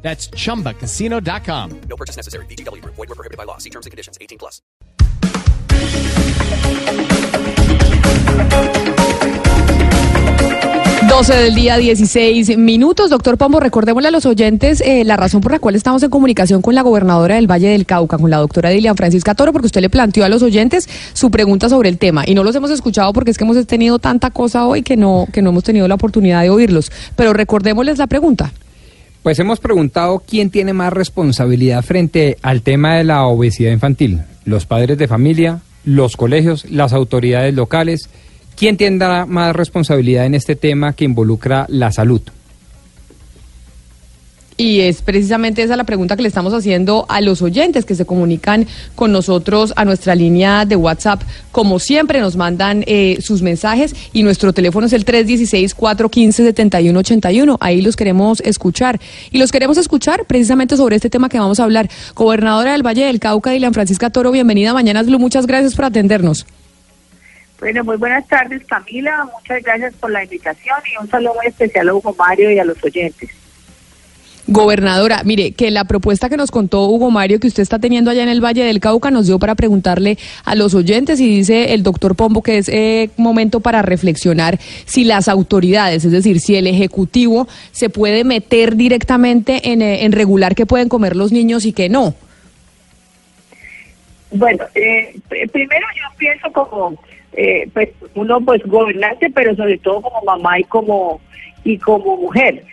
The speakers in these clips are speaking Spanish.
That's chumbacasino.com. No purchase necessary. BGW. Void were prohibited by law. See terms and conditions. 18 plus. Doce del día, 16 minutos. Doctor Pombo, recordémosle a los oyentes eh, la razón por la cual estamos en comunicación con la gobernadora del Valle del Cauca, con la doctora Dilian Francisca Toro, porque usted le planteó a los oyentes su pregunta sobre el tema. Y no los hemos escuchado porque es que hemos tenido tanta cosa hoy que no, que no hemos tenido la oportunidad de oírlos. Pero recordémosles la pregunta. Pues hemos preguntado quién tiene más responsabilidad frente al tema de la obesidad infantil. Los padres de familia, los colegios, las autoridades locales. ¿Quién tendrá más responsabilidad en este tema que involucra la salud? Y es precisamente esa la pregunta que le estamos haciendo a los oyentes que se comunican con nosotros a nuestra línea de WhatsApp. Como siempre, nos mandan eh, sus mensajes y nuestro teléfono es el 316-415-7181. Ahí los queremos escuchar. Y los queremos escuchar precisamente sobre este tema que vamos a hablar. Gobernadora del Valle del Cauca, Dilan Francisca Toro, bienvenida a Mañanas Blue. Muchas gracias por atendernos. Bueno, muy buenas tardes, Camila. Muchas gracias por la invitación y un saludo muy especial a Hugo Mario y a los oyentes. Gobernadora, mire, que la propuesta que nos contó Hugo Mario que usted está teniendo allá en el Valle del Cauca nos dio para preguntarle a los oyentes y dice el doctor Pombo que es eh, momento para reflexionar si las autoridades, es decir, si el Ejecutivo se puede meter directamente en, eh, en regular qué pueden comer los niños y qué no. Bueno, eh, primero yo pienso como eh, pues uno pues gobernante, pero sobre todo como mamá y como y como mujer.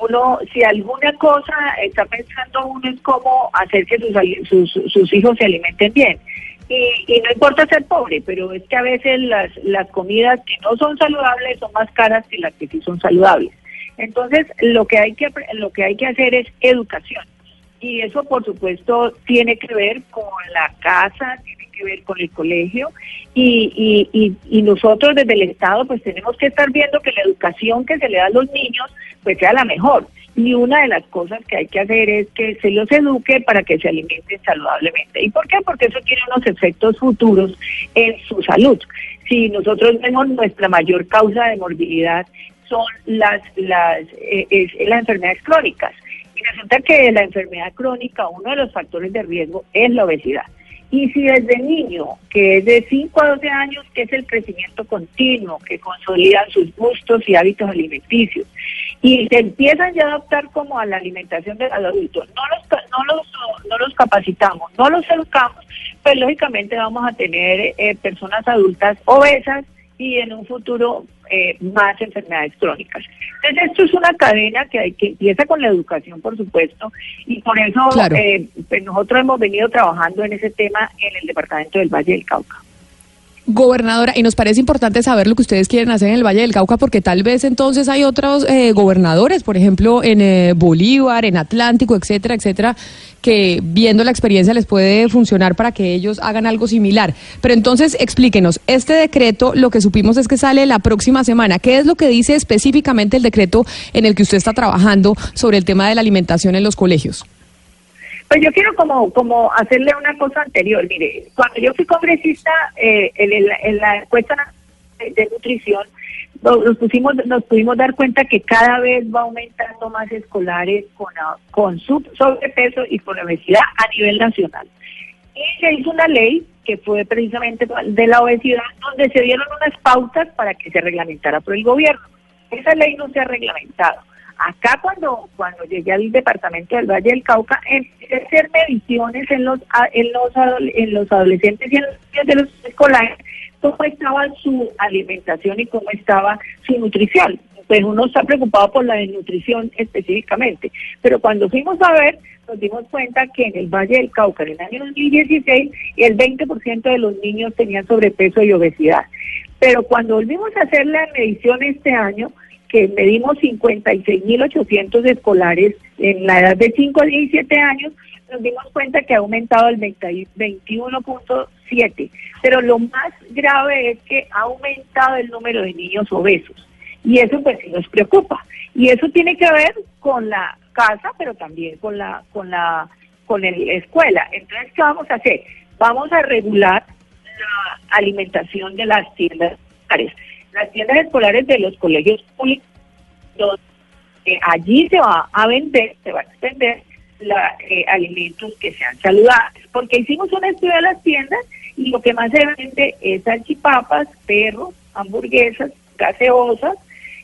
Uno, si alguna cosa está pensando uno es cómo hacer que sus, sus, sus hijos se alimenten bien. Y, y, no importa ser pobre, pero es que a veces las, las comidas que no son saludables son más caras que las que sí son saludables. Entonces, lo que hay que lo que hay que hacer es educación. Y eso, por supuesto, tiene que ver con la casa, que ver con el colegio y, nosotros desde el Estado pues tenemos que estar viendo que la educación que se le da a los niños pues sea la mejor. Y una de las cosas que hay que hacer es que se los eduque para que se alimenten saludablemente. ¿Y por qué? Porque eso tiene unos efectos futuros en su salud. Si nosotros vemos nuestra mayor causa de morbilidad son las, las, eh, es, las enfermedades crónicas. Y resulta que la enfermedad crónica, uno de los factores de riesgo es la obesidad. Y si desde niño, que es de 5 a 12 años, que es el crecimiento continuo, que consolidan sus gustos y hábitos alimenticios, y se empiezan ya a adaptar como a la alimentación del adulto, no los, no los, no los capacitamos, no los educamos, pues lógicamente vamos a tener eh, personas adultas obesas y en un futuro eh, más enfermedades crónicas. Entonces esto es una cadena que, hay, que empieza con la educación, por supuesto, y por eso eh, pues nosotros hemos venido trabajando en ese tema en el departamento del Valle del Cauca. Gobernadora, y nos parece importante saber lo que ustedes quieren hacer en el Valle del Cauca, porque tal vez entonces hay otros eh, gobernadores, por ejemplo, en eh, Bolívar, en Atlántico, etcétera, etcétera, que viendo la experiencia les puede funcionar para que ellos hagan algo similar. Pero entonces explíquenos, este decreto, lo que supimos es que sale la próxima semana. ¿Qué es lo que dice específicamente el decreto en el que usted está trabajando sobre el tema de la alimentación en los colegios? Pues yo quiero como, como hacerle una cosa anterior. Mire, cuando yo fui congresista eh, en, la encuesta de, nutrición, nos pusimos, nos pudimos dar cuenta que cada vez va aumentando más escolares con, con sobrepeso y con obesidad a nivel nacional. Y se hizo una ley que fue precisamente de la obesidad, donde se dieron unas pautas para que se reglamentara por el gobierno. Esa ley no se ha reglamentado. Acá cuando, cuando llegué al departamento del Valle del Cauca, empecé a hacer mediciones en los, en los, en los adolescentes y en los niños de los escolares, cómo estaba su alimentación y cómo estaba su nutrición. Pues uno está preocupado por la desnutrición específicamente, pero cuando fuimos a ver, nos dimos cuenta que en el Valle del Cauca, en el año 2016, el 20% de los niños tenían sobrepeso y obesidad. Pero cuando volvimos a hacer la medición este año, que medimos 56.800 escolares en la edad de 5 a 17 años, nos dimos cuenta que ha aumentado el 21.7, pero lo más grave es que ha aumentado el número de niños obesos y eso pues sí nos preocupa y eso tiene que ver con la casa, pero también con la con la con la escuela. Entonces, ¿qué vamos a hacer? Vamos a regular la alimentación de las tiendas escolares. Las tiendas escolares de los colegios públicos, allí se va a vender, se va a extender la, eh, alimentos que sean saludables, porque hicimos un estudio de las tiendas y lo que más se vende es salchipapas, perros, hamburguesas, gaseosas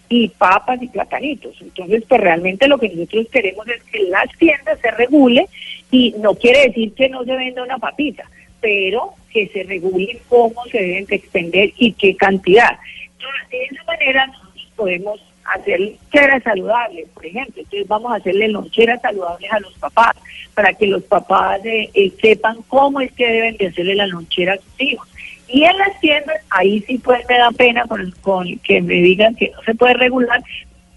y papas y platanitos. Entonces, pues realmente lo que nosotros queremos es que las tiendas se regule y no quiere decir que no se venda una papita, pero que se regule cómo se deben de expender y qué cantidad. De esa manera podemos hacer loncheras saludables, por ejemplo. Entonces vamos a hacerle loncheras saludables a los papás para que los papás eh, eh, sepan cómo es que deben de hacerle la lonchera a sus hijos. Y en las tiendas, ahí sí pues me da pena con, con que me digan que no se puede regular.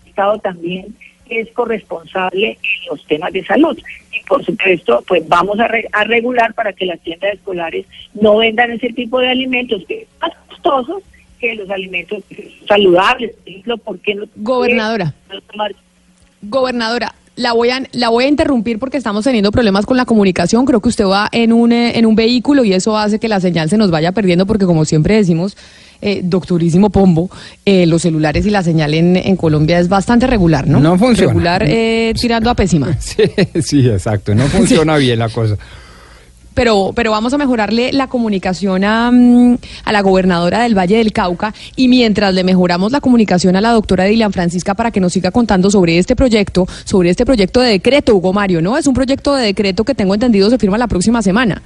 El Estado también es corresponsable en los temas de salud. Y por supuesto, pues vamos a, a regular para que las tiendas escolares no vendan ese tipo de alimentos que son más costosos que los alimentos saludables, por ejemplo, ¿por qué no? Gobernadora. Gobernadora, la voy a la voy a interrumpir porque estamos teniendo problemas con la comunicación. Creo que usted va en un eh, en un vehículo y eso hace que la señal se nos vaya perdiendo porque como siempre decimos, eh, doctorísimo Pombo, eh, los celulares y la señal en, en, Colombia es bastante regular, ¿no? No funciona. Regular eh, tirando a pésima. Sí, sí, exacto. No funciona sí. bien la cosa pero, pero vamos a mejorarle la comunicación a, mm, a, la gobernadora del Valle del Cauca y mientras le mejoramos la comunicación a la doctora Dilian Francisca para que nos siga contando sobre este proyecto, sobre este proyecto de decreto, Hugo Mario, ¿no? Es un proyecto de decreto que tengo entendido se firma la próxima semana.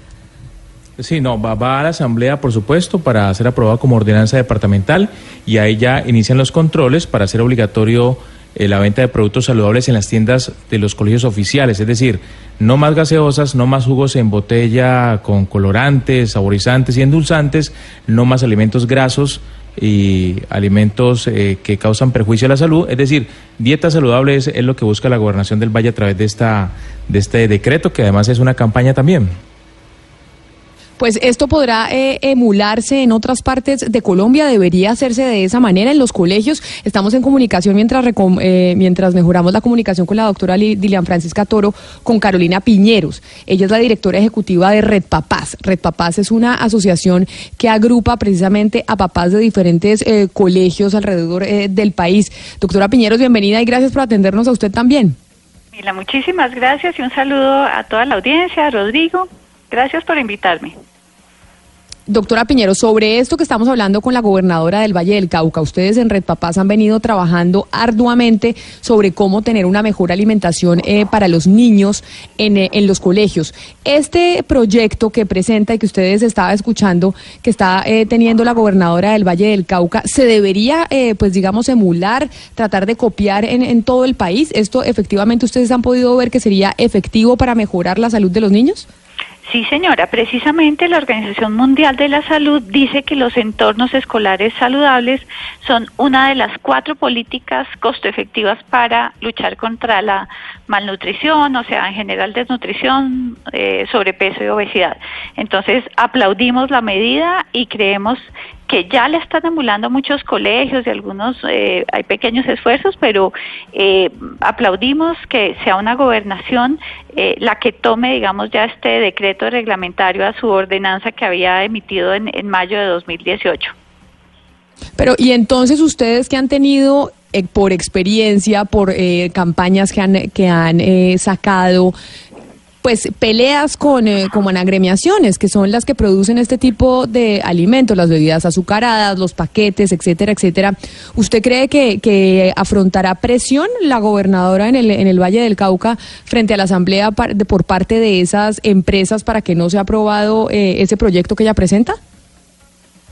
Sí, no, va, va, a la Asamblea, por supuesto, para ser aprobado como ordenanza departamental y ahí ya inician los controles para ser obligatorio eh, la venta de productos saludables en las tiendas de los colegios oficiales, es decir, no más gaseosas, no más jugos en botella con colorantes, saborizantes y endulzantes, no más alimentos grasos y alimentos eh, que causan perjuicio a la salud, es decir, dieta saludable es, es lo que busca la gobernación del Valle a través de esta de este decreto que además es una campaña también pues esto podrá eh, emularse en otras partes de Colombia, debería hacerse de esa manera en los colegios. Estamos en comunicación mientras, eh, mientras mejoramos la comunicación con la doctora Dilian Francisca Toro, con Carolina Piñeros. Ella es la directora ejecutiva de Red Papás. Red Papás es una asociación que agrupa precisamente a papás de diferentes eh, colegios alrededor eh, del país. Doctora Piñeros, bienvenida y gracias por atendernos a usted también. Mila, muchísimas gracias y un saludo a toda la audiencia, Rodrigo. Gracias por invitarme. Doctora Piñero, sobre esto que estamos hablando con la gobernadora del Valle del Cauca, ustedes en Red Papás han venido trabajando arduamente sobre cómo tener una mejor alimentación eh, para los niños en, eh, los colegios. Este proyecto que presenta y que ustedes estaban escuchando, que está eh, teniendo la gobernadora del Valle del Cauca, ¿se debería, eh, pues digamos, emular, tratar de copiar en, en todo el país? ¿Esto efectivamente ustedes han podido ver que sería efectivo para mejorar la salud de los niños? Sí, señora. Precisamente la Organización Mundial de la Salud dice que los entornos escolares saludables son una de las cuatro políticas costo efectivas para luchar contra la malnutrición, o sea, en general desnutrición, eh, sobrepeso y obesidad. Entonces, aplaudimos la medida y creemos que ya le están emulando muchos colegios y algunos, eh, hay pequeños esfuerzos, pero eh, aplaudimos que sea una gobernación eh, la que tome, digamos, ya este decreto reglamentario a su ordenanza que había emitido en, en mayo de 2018. Pero, y entonces ustedes que han tenido eh, por experiencia, por eh, campañas que han, que han eh, sacado, pues peleas con, eh, como en agremiaciones, que son las que producen este tipo de alimentos, las bebidas azucaradas, los paquetes, etcétera, etcétera. ¿Usted cree que, que afrontará presión la gobernadora en el, en el Valle del Cauca frente a la Asamblea par, de, por parte de esas empresas para que no sea aprobado eh, ese proyecto que ella presenta?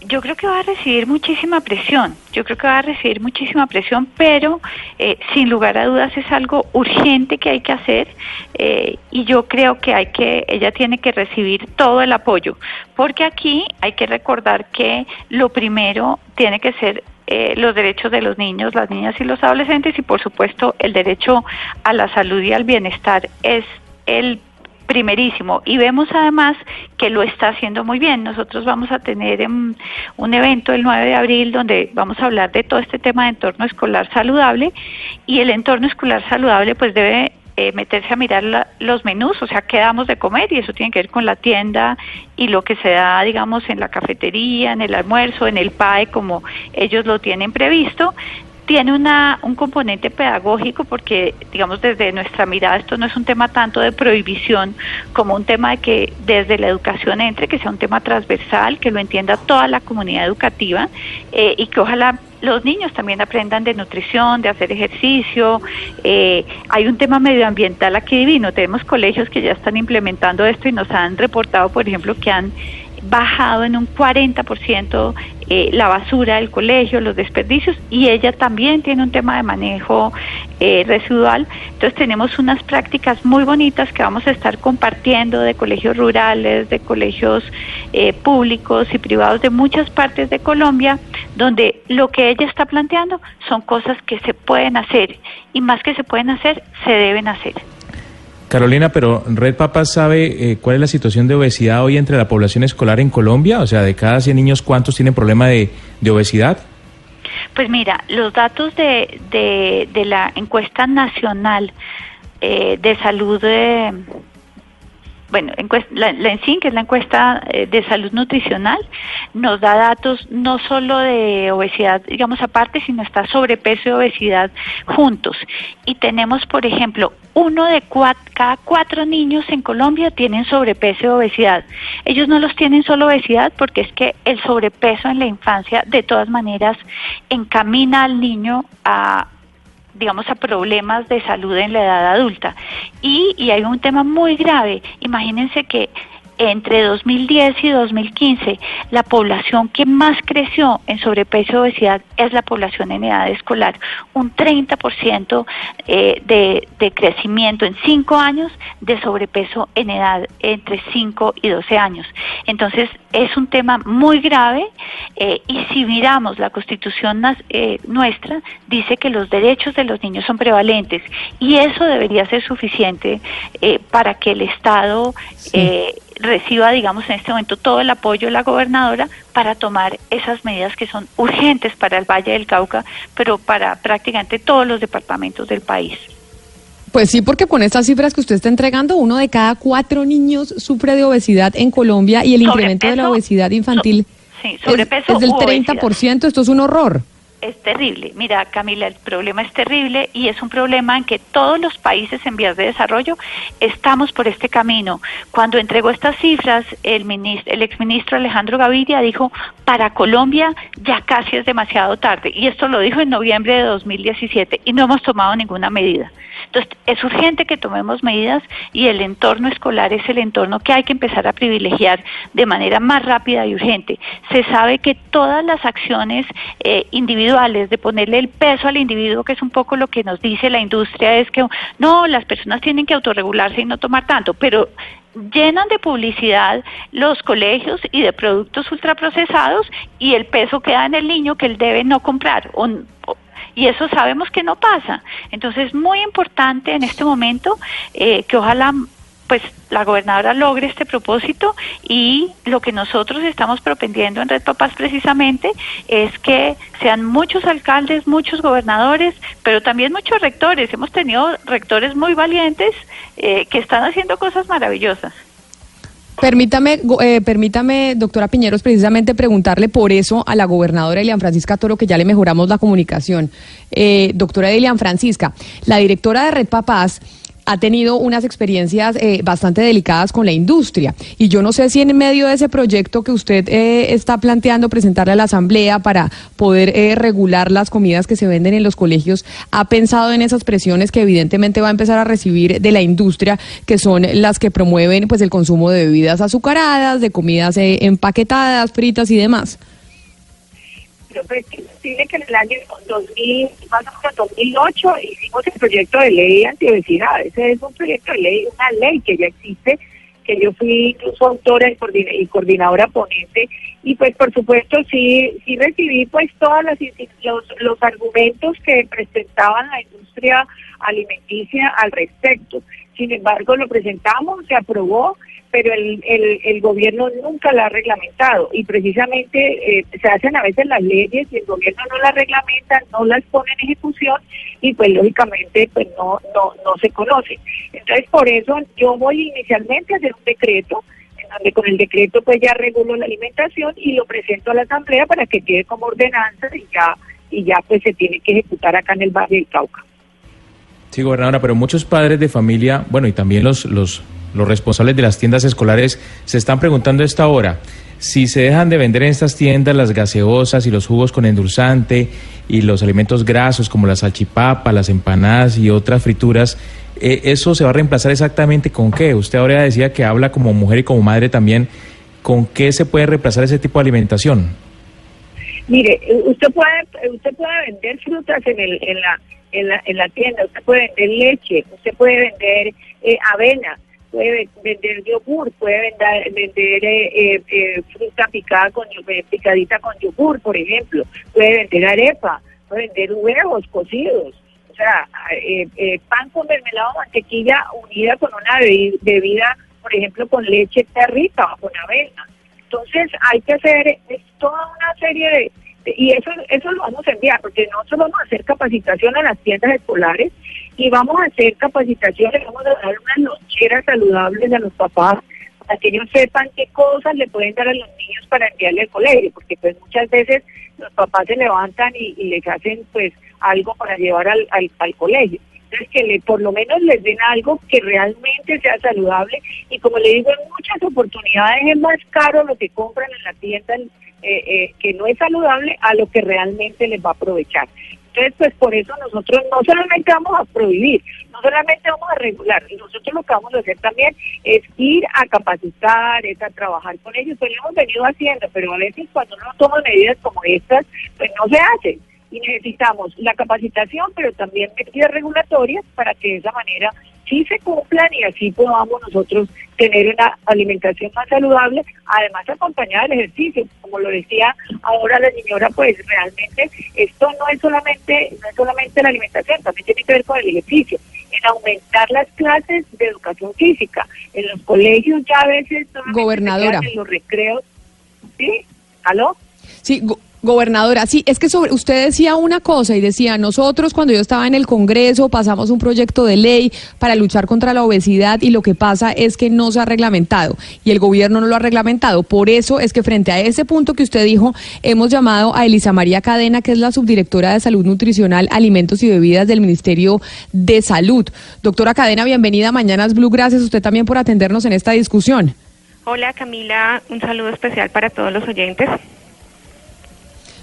Yo creo que va a recibir muchísima presión, yo creo que va a recibir muchísima presión, pero eh, sin lugar a dudas es algo urgente que hay que hacer eh, y yo creo que hay que, ella tiene que recibir todo el apoyo, porque aquí hay que recordar que lo primero tiene que ser eh, los derechos de los niños, las niñas y los adolescentes y por supuesto el derecho a la salud y al bienestar es el primerísimo. Y vemos además que lo está haciendo muy bien. Nosotros vamos a tener em, un evento el 9 de abril donde vamos a hablar de todo este tema de entorno escolar saludable. Y el entorno escolar saludable pues debe eh, meterse a mirar los menús, o sea, qué damos de comer. Y eso tiene que ver con la tienda y lo que se da, digamos, en la cafetería, en el almuerzo, en el PAE, como ellos lo tienen previsto tiene una, un componente pedagógico porque, digamos, desde nuestra mirada esto no es un tema tanto de prohibición como un tema de que desde la educación entre, que sea un tema transversal, que lo entienda toda la comunidad educativa eh, y que ojalá los niños también aprendan de nutrición, de hacer ejercicio. Eh, hay un tema medioambiental aquí divino. Tenemos colegios que ya están implementando esto y nos han reportado, por ejemplo, que han bajado en un 40% eh, la basura del colegio, los desperdicios, y ella también tiene un tema de manejo eh, residual. Entonces tenemos unas prácticas muy bonitas que vamos a estar compartiendo de colegios rurales, de colegios eh, públicos y privados de muchas partes de Colombia, donde lo que ella está planteando son cosas que se pueden hacer, y más que se pueden hacer, se deben hacer. Carolina, pero Red Papás sabe eh, cuál es la situación de obesidad hoy entre la población escolar en Colombia, o sea, de cada 100 niños, ¿cuántos tienen problema de, obesidad? Pues mira, los datos de, de, la encuesta nacional eh, de salud bueno, la, la ENSIN, que es la encuesta eh, de salud nutricional, nos da datos no solo de obesidad, digamos aparte, sino está sobrepeso y obesidad juntos. Y tenemos, por ejemplo, uno de cada cuatro niños en Colombia tienen sobrepeso y obesidad. Ellos no los tienen solo obesidad porque es que el sobrepeso en la infancia de todas maneras encamina al niño a digamos, a problemas de salud en la edad adulta. Y, y hay un tema muy grave. Imagínense que entre 2010 y 2015, la población que más creció en sobrepeso y obesidad es la población en edad escolar. Un 30% eh, de, de crecimiento en 5 años de sobrepeso en edad entre 5 y 12 años. Entonces, es un tema muy grave eh, y si miramos la constitución eh, nuestra, dice que los derechos de los niños son prevalentes y eso debería ser suficiente para que el Estado reciba, digamos, en este momento todo el apoyo de la gobernadora para tomar esas medidas que son urgentes para el Valle del Cauca, pero para prácticamente todos los departamentos del país. Pues sí, porque con estas cifras que usted está entregando, uno de cada cuatro niños sufre de obesidad en Colombia y el incremento de la obesidad infantil es, es, del 30%. Esto es un horror es terrible. Mira, Camila, el problema es terrible y es un problema en que todos los países en vías de desarrollo estamos por este camino. Cuando entregó estas cifras, el, ministro, el exministro Alejandro Gaviria dijo, para Colombia ya casi es demasiado tarde. Y esto lo dijo en noviembre de 2017 y no hemos tomado ninguna medida. Entonces, es urgente que tomemos medidas y el entorno escolar es el entorno que hay que empezar a privilegiar de manera más rápida y urgente. Se sabe que todas las acciones eh, individuales de ponerle el peso al individuo, que es un poco lo que nos dice la industria, es que no, las personas tienen que autorregularse y no tomar tanto, pero llenan de publicidad los colegios y de productos ultraprocesados y el peso queda en el niño que él debe no comprar o, y eso sabemos que no pasa. Entonces es muy importante en este momento eh, que ojalá pues la gobernadora logre este propósito y lo que nosotros estamos propendiendo en Red Papás precisamente es que sean muchos alcaldes, muchos gobernadores, pero también muchos rectores. Hemos tenido rectores muy valientes eh, que están haciendo cosas maravillosas. Permítame, eh, permítame, doctora Piñeros, precisamente preguntarle por eso a la gobernadora Elian Francisca Toro, que ya le mejoramos la comunicación. Eh, doctora Elian Francisca, la directora de Red Papás ha tenido unas experiencias eh, bastante delicadas con la industria. Y yo no sé si en medio de ese proyecto que usted eh, está planteando presentarle a la Asamblea para poder eh, regular las comidas que se venden en los colegios, ha pensado en esas presiones que evidentemente va a empezar a recibir de la industria, que son las que promueven pues el consumo de bebidas azucaradas, de comidas empaquetadas, fritas y demás pero pues tiene que en el año 2000, más o menos 2008 hicimos el proyecto de ley antiobesidad. Ese es un proyecto de ley, una ley que ya existe, que yo fui incluso autora y, coordinadora ponente. Y pues por supuesto sí, sí recibí pues todos los, los argumentos que presentaban la industria alimenticia al respecto sin embargo lo presentamos, se aprobó, pero el, el, el gobierno nunca la ha reglamentado y precisamente eh, se hacen a veces las leyes y el gobierno no las reglamenta, no las pone en ejecución y pues lógicamente pues no, no, no se conoce. Entonces por eso yo voy inicialmente a hacer un decreto en donde con el decreto pues ya regulo la alimentación y lo presento a la asamblea para que quede como ordenanza y ya y ya pues se tiene que ejecutar acá en el Valle del Cauca. Sí, gobernadora, pero muchos padres de familia, bueno, y también los, los, los responsables de las tiendas escolares se están preguntando a esta hora si se dejan de vender en estas tiendas las gaseosas y los jugos con endulzante y los alimentos grasos como la salchipapa, las empanadas y otras frituras, eh, ¿eso se va a reemplazar exactamente con qué? Usted ahora decía que habla como mujer y como madre también, ¿con qué se puede reemplazar ese tipo de alimentación? Mire, usted puede usted puede vender frutas en el en la en la, en la tienda, usted puede vender leche, usted puede vender eh, avena, puede vender yogur, puede vender, vender eh, eh, eh, fruta picada con eh, picadita con yogur, por ejemplo, puede vender arepa, puede vender huevos cocidos, o sea, eh, eh, pan con mermelada o mantequilla unida con una bebi- bebida, por ejemplo, con leche territa o con avena. Entonces hay que hacer es toda una serie de- y eso eso lo vamos a enviar porque nosotros vamos a hacer capacitación a las tiendas escolares y vamos a hacer capacitaciones, vamos a dar unas loncheras saludables a los papás para que ellos sepan qué cosas le pueden dar a los niños para enviarle al colegio, porque pues muchas veces los papás se levantan y, y les hacen pues algo para llevar al, al, al colegio. Entonces que le, por lo menos les den algo que realmente sea saludable y como le digo en muchas oportunidades es más caro lo que compran en la tienda eh, eh, que no es saludable a lo que realmente les va a aprovechar. Entonces, pues por eso nosotros no solamente vamos a prohibir, no solamente vamos a regular, nosotros lo que vamos a hacer también es ir a capacitar, es a trabajar con ellos, pues lo hemos venido haciendo, pero a veces cuando uno toma medidas como estas, pues no se hacen. Y necesitamos la capacitación, pero también medidas regulatorias para que de esa manera sí se cumplan y así podamos nosotros tener una alimentación más saludable, además acompañada del ejercicio. Como lo decía ahora la señora, pues realmente esto no es solamente no es solamente la alimentación, también tiene que ver con el ejercicio, en aumentar las clases de educación física. En los colegios ya a veces Gobernadora. en los recreos. ¿Sí? ¿Aló? Sí, go- gobernadora, sí, es que sobre, usted decía una cosa y decía, nosotros cuando yo estaba en el Congreso pasamos un proyecto de ley para luchar contra la obesidad y lo que pasa es que no se ha reglamentado y el gobierno no lo ha reglamentado. Por eso es que frente a ese punto que usted dijo, hemos llamado a Elisa María Cadena, que es la subdirectora de Salud Nutricional, Alimentos y Bebidas del Ministerio de Salud. Doctora Cadena, bienvenida a Mañanas Blue. Gracias a usted también por atendernos en esta discusión. Hola Camila, un saludo especial para todos los oyentes.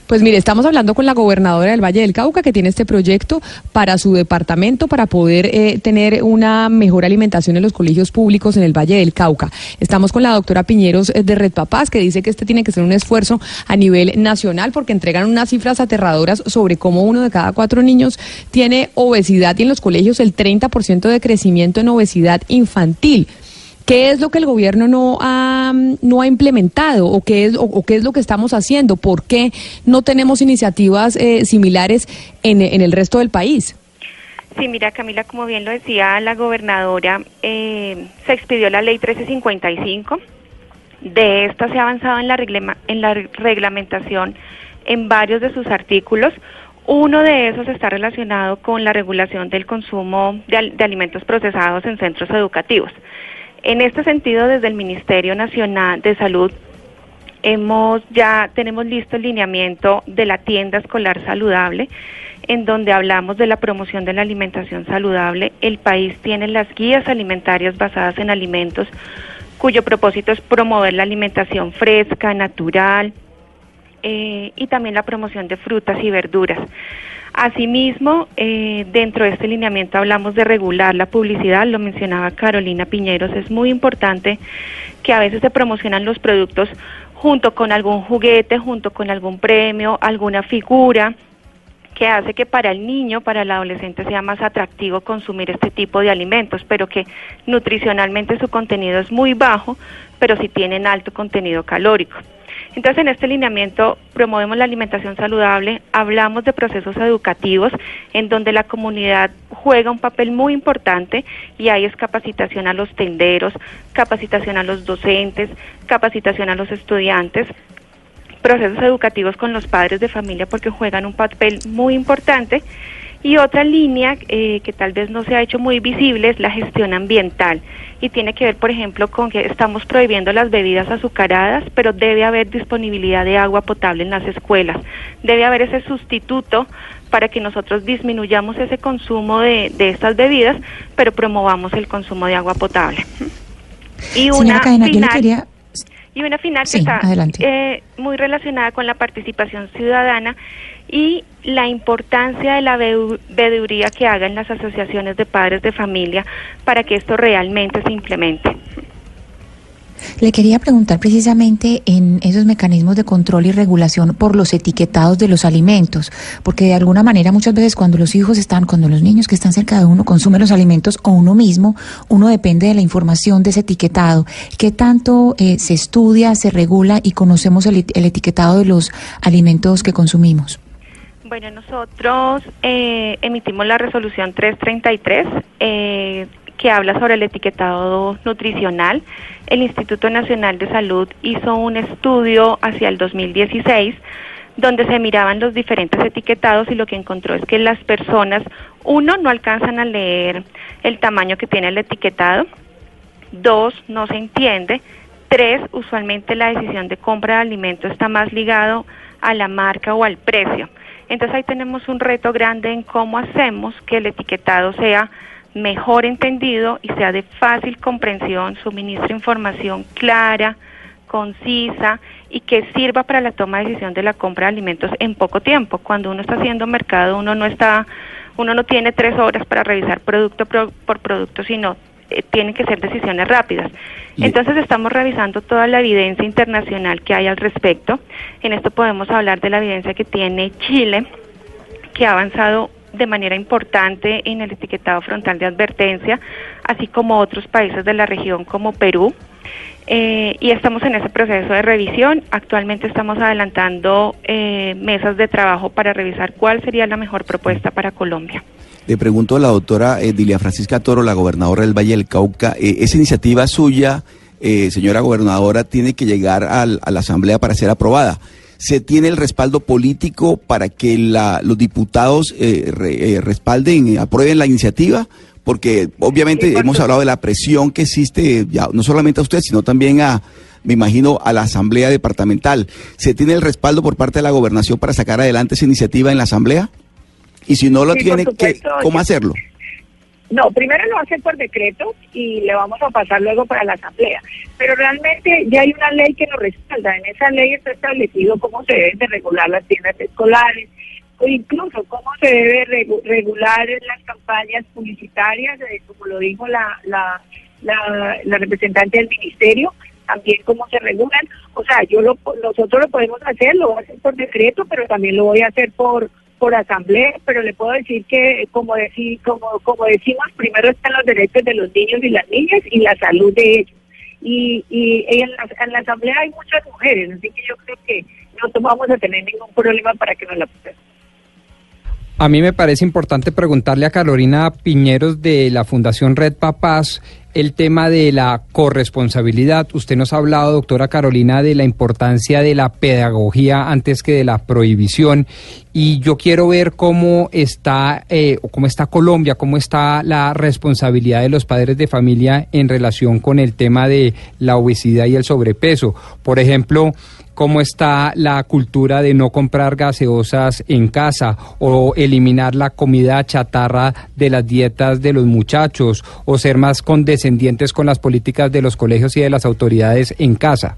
Pues mire, estamos hablando con la gobernadora del Valle del Cauca que tiene este proyecto para su departamento para poder eh, tener una mejor alimentación en los colegios públicos en el Valle del Cauca. Estamos con la doctora Piñeros eh, de Red Papás que dice que este tiene que ser un esfuerzo a nivel nacional porque entregan unas cifras aterradoras sobre cómo uno de cada cuatro niños tiene obesidad y en los colegios el 30% de crecimiento en obesidad infantil. ¿Qué es lo que el gobierno no ha, no ha implementado o qué, es, o, qué es lo que estamos haciendo? ¿Por qué no tenemos iniciativas eh, similares en, en el resto del país? Sí, mira Camila, como bien lo decía la gobernadora, eh, se expidió la ley 1355. De esta se ha avanzado en la, reglema- en la reglamentación en varios de sus artículos. Uno de esos está relacionado con la regulación del consumo de, de alimentos procesados en centros educativos. En este sentido, desde el Ministerio Nacional de Salud hemos ya tenemos listo el lineamiento de la tienda escolar saludable en donde hablamos de la promoción de la alimentación saludable. El país tiene las guías alimentarias basadas en alimentos cuyo propósito es promover la alimentación fresca, natural eh, y también la promoción de frutas y verduras. Asimismo, eh, dentro de este lineamiento hablamos de regular la publicidad, lo mencionaba Carolina Piñeros, es muy importante que a veces se promocionan los productos junto con algún juguete, junto con algún premio, alguna figura que hace que para el niño, para el adolescente sea más atractivo consumir este tipo de alimentos, pero que nutricionalmente su contenido es muy bajo, pero sí tienen alto contenido calórico. Entonces, en este lineamiento promovemos la alimentación saludable, hablamos de procesos educativos en donde la comunidad juega un papel muy importante y ahí es capacitación a los tenderos, capacitación a los docentes, capacitación a los estudiantes, procesos educativos con los padres de familia porque juegan un papel muy importante. Y otra línea eh, que tal vez no se ha hecho muy visible es la gestión ambiental y tiene que ver, por ejemplo, con que estamos prohibiendo las bebidas azucaradas, pero debe haber disponibilidad de agua potable en las escuelas. Debe haber ese sustituto para que nosotros disminuyamos ese consumo de, de estas bebidas, pero promovamos el consumo de agua potable. Y una final, y una final que está eh, muy relacionada con la participación ciudadana y la importancia de la veeduría que hagan las asociaciones de padres de familia para que esto realmente se implemente. Le quería preguntar precisamente en esos mecanismos de control y regulación por los etiquetados de los alimentos, porque de alguna manera muchas veces cuando los hijos están, cuando los niños que están cerca de uno consumen los alimentos o uno mismo, uno depende de la información de ese etiquetado. ¿Qué tanto eh, se estudia, se regula y conocemos el etiquetado de los alimentos que consumimos? Bueno, nosotros eh, emitimos la resolución 333 eh, que habla sobre el etiquetado nutricional. El Instituto Nacional de Salud hizo un estudio hacia el 2016 donde se miraban los diferentes etiquetados y lo que encontró es que las personas, uno, no alcanzan a leer el tamaño que tiene el etiquetado, dos, no se entiende, tres, usualmente la decisión de compra de alimentos está más ligado a la marca o al precio. Entonces ahí tenemos un reto grande en cómo hacemos que el etiquetado sea mejor entendido y sea de fácil comprensión, suministre información clara, concisa y que sirva para la toma de decisión de la compra de alimentos en poco tiempo. Cuando uno está haciendo mercado, uno no está, uno no tiene tres horas para revisar producto por producto, sino eh, tienen que ser decisiones rápidas. Entonces estamos revisando toda la evidencia internacional que hay al respecto. En esto podemos hablar de la evidencia que tiene Chile, que ha avanzado de manera importante en el etiquetado frontal de advertencia, así como otros países de la región como Perú. Eh, y estamos en ese proceso de revisión. Actualmente estamos adelantando eh, mesas de trabajo para revisar cuál sería la mejor propuesta para Colombia. Le pregunto a la doctora eh, Dilia Francisca Toro, la gobernadora del Valle del Cauca, eh, esa iniciativa suya, eh, señora gobernadora, tiene que llegar a la Asamblea para ser aprobada. ¿Se tiene el respaldo político para que los diputados respalden, aprueben la iniciativa? Porque obviamente hemos hablado de la presión que existe, ya, no solamente a usted, sino también a, me imagino, a la Asamblea Departamental. ¿Se tiene el respaldo por parte de la gobernación para sacar adelante esa iniciativa en la Asamblea? Y si no lo tiene, ¿cómo hacerlo? No, primero lo hace por decreto y le vamos a pasar luego para la asamblea. Pero realmente ya hay una ley que nos respalda. En esa ley está establecido cómo se deben de regular las tiendas escolares, o incluso cómo se debe regular las campañas publicitarias, eh, como lo dijo la, la, la, representante del ministerio, también cómo se regulan. O sea, yo lo, nosotros lo podemos hacer, lo voy a hacer por decreto, pero también lo voy a hacer por por asamblea, pero le puedo decir que, como, decir, como, como decimos, primero están los derechos de los niños y las niñas y la salud de ellos. Y, y en, la, en la asamblea hay muchas mujeres, así que yo creo que no vamos a tener ningún problema para que nos la puedan. A mí me parece importante preguntarle a Carolina Piñeros de la Fundación Red Papás el tema de la corresponsabilidad. Usted nos ha hablado, doctora Carolina, de la importancia de la pedagogía antes que de la prohibición. Y yo quiero ver cómo está, eh, cómo está Colombia, cómo está la responsabilidad de los padres de familia en relación con el tema de la obesidad y el sobrepeso. Por ejemplo, cómo está la cultura de no comprar gaseosas en casa o eliminar la comida chatarra de las dietas de los muchachos o ser más condescendientes con las políticas de los colegios y de las autoridades en casa.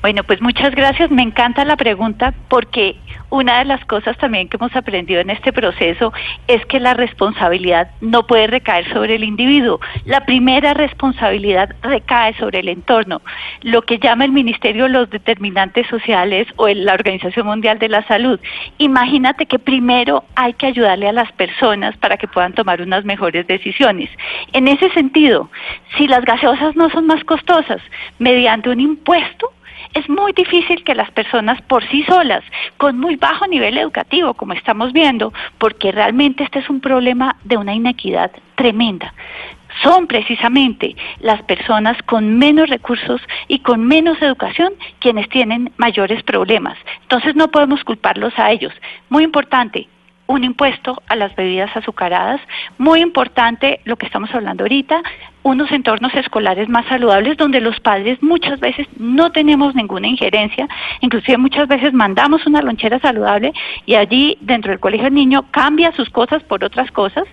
Bueno, pues muchas gracias. Me encanta la pregunta porque una de las cosas también que hemos aprendido en este proceso es que la responsabilidad no puede recaer sobre el individuo. La primera responsabilidad recae sobre el entorno. Lo que llama el Ministerio los determinantes sociales o la Organización Mundial de la Salud. Imagínate que primero hay que ayudarle a las personas para que puedan tomar unas mejores decisiones. En ese sentido, si las gaseosas no son más costosas, mediante un impuesto, Es muy difícil que las personas por sí solas, con muy bajo nivel educativo, como estamos viendo, porque realmente este es un problema de una inequidad tremenda son precisamente las personas con menos recursos y con menos educación quienes tienen mayores problemas. Entonces no podemos culparlos a ellos. Muy importante, un impuesto a las bebidas azucaradas. Muy importante lo que estamos hablando ahorita, unos entornos escolares más saludables donde los padres muchas veces no tenemos ninguna injerencia, inclusive muchas veces mandamos una lonchera saludable y allí dentro del colegio el niño cambia sus cosas por otras cosas.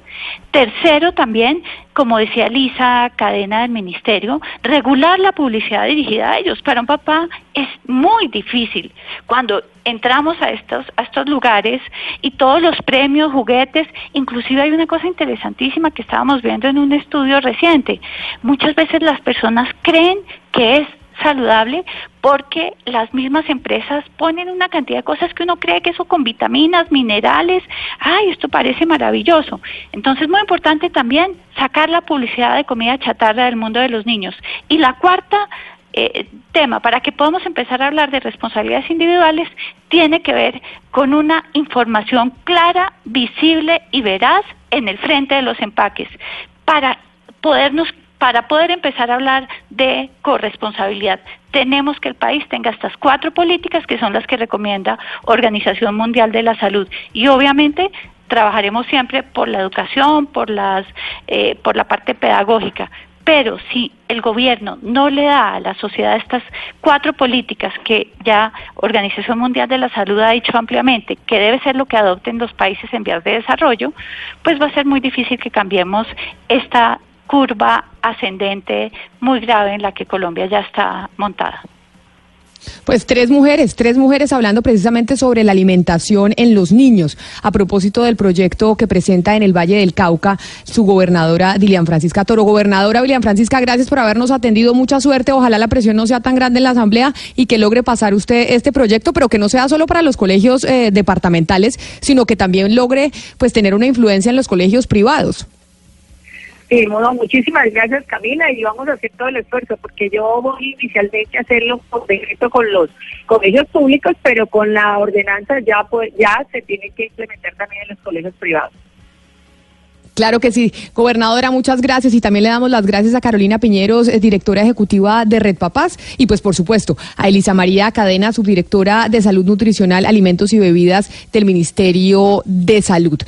Tercero también, como decía Lisa, cadena del ministerio, regular la publicidad dirigida a ellos. Para un papá es muy difícil cuando entramos a estos, a estos lugares y todos los premios, juguetes, inclusive hay una cosa interesantísima que estábamos viendo en un estudio reciente. Muchas veces las personas creen que es saludable porque las mismas empresas ponen una cantidad de cosas que uno cree que eso con vitaminas, minerales, ay, esto parece maravilloso. Entonces, muy importante también sacar la publicidad de comida chatarra del mundo de los niños. Y la cuarta, eh, tema para que podamos empezar a hablar de responsabilidades individuales tiene que ver con una información clara, visible y veraz en el frente de los empaques para podernos para poder empezar a hablar de corresponsabilidad, tenemos que el país tenga estas cuatro políticas que son las que recomienda Organización Mundial de la Salud y obviamente trabajaremos siempre por la educación, por las, eh, por la parte pedagógica, pero si el gobierno no le da a la sociedad estas cuatro políticas que ya Organización Mundial de la Salud ha dicho ampliamente que debe ser lo que adopten los países en vías de desarrollo, pues va a ser muy difícil que cambiemos esta curva ascendente muy grave en la que Colombia ya está montada. Pues tres mujeres, tres mujeres hablando precisamente sobre la alimentación en los niños, a propósito del proyecto que presenta en el Valle del Cauca su gobernadora Dilian Francisca Toro. Gobernadora Dilian Francisca, gracias por habernos atendido, mucha suerte, ojalá la presión no sea tan grande en la Asamblea y que logre pasar usted este proyecto, pero que no sea solo para los colegios eh, departamentales, sino que también logre pues tener una influencia en los colegios privados. Sí, bueno, muchísimas gracias Camila y vamos a hacer todo el esfuerzo porque yo voy inicialmente a hacerlo por decreto con los colegios públicos, pero con la ordenanza ya pues, ya se tiene que implementar también en los colegios privados. Claro que sí. Gobernadora, muchas gracias y también le damos las gracias a Carolina Piñeros, eh, directora ejecutiva de Red Papás y pues por supuesto a Elisa María Cadena, subdirectora de Salud Nutricional, Alimentos y Bebidas del Ministerio de Salud.